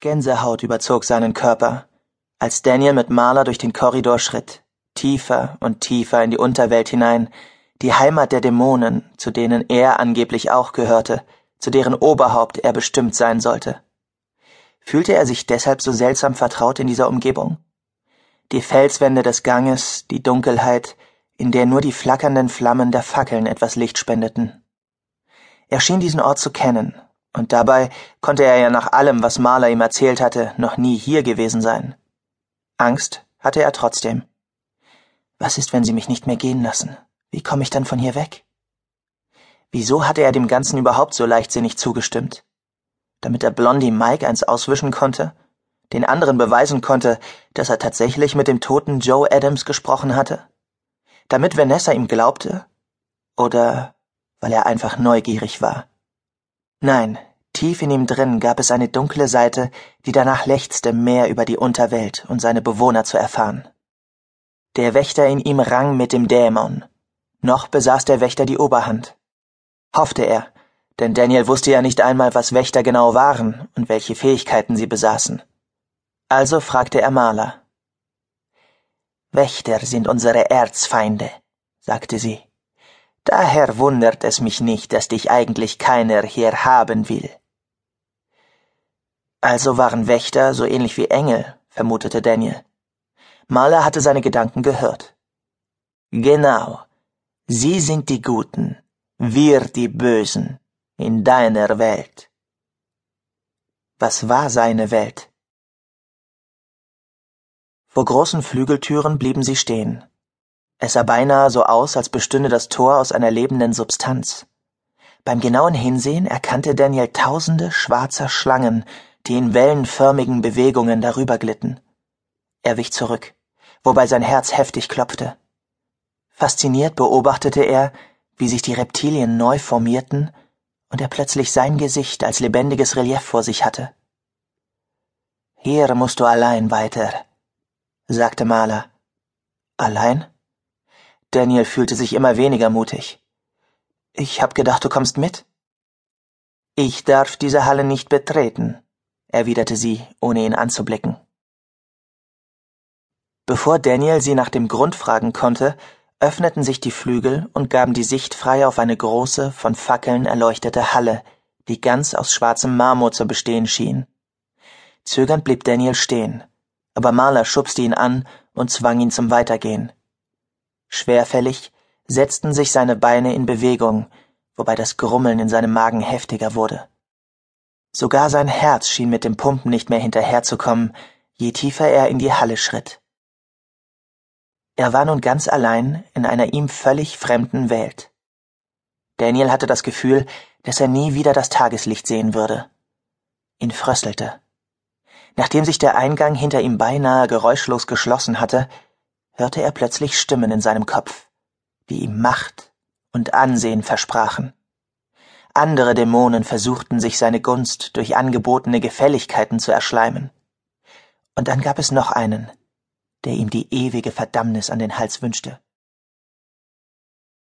Gänsehaut überzog seinen Körper, als Daniel mit Marla durch den Korridor schritt, tiefer und tiefer in die Unterwelt hinein, die Heimat der Dämonen, zu denen er angeblich auch gehörte, zu deren Oberhaupt er bestimmt sein sollte. Fühlte er sich deshalb so seltsam vertraut in dieser Umgebung? Die Felswände des Ganges, die Dunkelheit, in der nur die flackernden Flammen der Fackeln etwas Licht spendeten. Er schien diesen Ort zu kennen, und dabei konnte er ja nach allem, was Marla ihm erzählt hatte, noch nie hier gewesen sein. Angst hatte er trotzdem. Was ist, wenn sie mich nicht mehr gehen lassen? Wie komme ich dann von hier weg? Wieso hatte er dem Ganzen überhaupt so leichtsinnig zugestimmt? Damit er Blondie Mike eins auswischen konnte? Den anderen beweisen konnte, dass er tatsächlich mit dem toten Joe Adams gesprochen hatte? Damit Vanessa ihm glaubte? Oder weil er einfach neugierig war? Nein, tief in ihm drin gab es eine dunkle Seite, die danach lechzte, mehr über die Unterwelt und seine Bewohner zu erfahren. Der Wächter in ihm rang mit dem Dämon. Noch besaß der Wächter die Oberhand. Hoffte er, denn Daniel wusste ja nicht einmal, was Wächter genau waren und welche Fähigkeiten sie besaßen. Also fragte er Maler. Wächter sind unsere Erzfeinde, sagte sie. Daher wundert es mich nicht, dass dich eigentlich keiner hier haben will. Also waren Wächter so ähnlich wie Engel, vermutete Daniel. Mahler hatte seine Gedanken gehört. Genau. Sie sind die Guten, wir die Bösen, in deiner Welt. Was war seine Welt? Vor großen Flügeltüren blieben sie stehen. Es sah beinahe so aus, als bestünde das Tor aus einer lebenden Substanz. Beim genauen Hinsehen erkannte Daniel tausende schwarzer Schlangen, die in wellenförmigen Bewegungen darüber glitten. Er wich zurück, wobei sein Herz heftig klopfte. Fasziniert beobachtete er, wie sich die Reptilien neu formierten und er plötzlich sein Gesicht als lebendiges Relief vor sich hatte. Hier musst du allein weiter, sagte Maler. Allein? Daniel fühlte sich immer weniger mutig. Ich hab gedacht, du kommst mit. Ich darf diese Halle nicht betreten, erwiderte sie, ohne ihn anzublicken. Bevor Daniel sie nach dem Grund fragen konnte, öffneten sich die Flügel und gaben die Sicht frei auf eine große, von Fackeln erleuchtete Halle, die ganz aus schwarzem Marmor zu bestehen schien. Zögernd blieb Daniel stehen, aber Marla schubste ihn an und zwang ihn zum Weitergehen. Schwerfällig setzten sich seine Beine in Bewegung, wobei das Grummeln in seinem Magen heftiger wurde. Sogar sein Herz schien mit dem Pumpen nicht mehr hinterherzukommen, je tiefer er in die Halle schritt. Er war nun ganz allein in einer ihm völlig fremden Welt. Daniel hatte das Gefühl, dass er nie wieder das Tageslicht sehen würde. Ihn fröstelte. Nachdem sich der Eingang hinter ihm beinahe geräuschlos geschlossen hatte, hörte er plötzlich Stimmen in seinem Kopf, die ihm Macht und Ansehen versprachen. Andere Dämonen versuchten sich seine Gunst durch angebotene Gefälligkeiten zu erschleimen. Und dann gab es noch einen, der ihm die ewige Verdammnis an den Hals wünschte.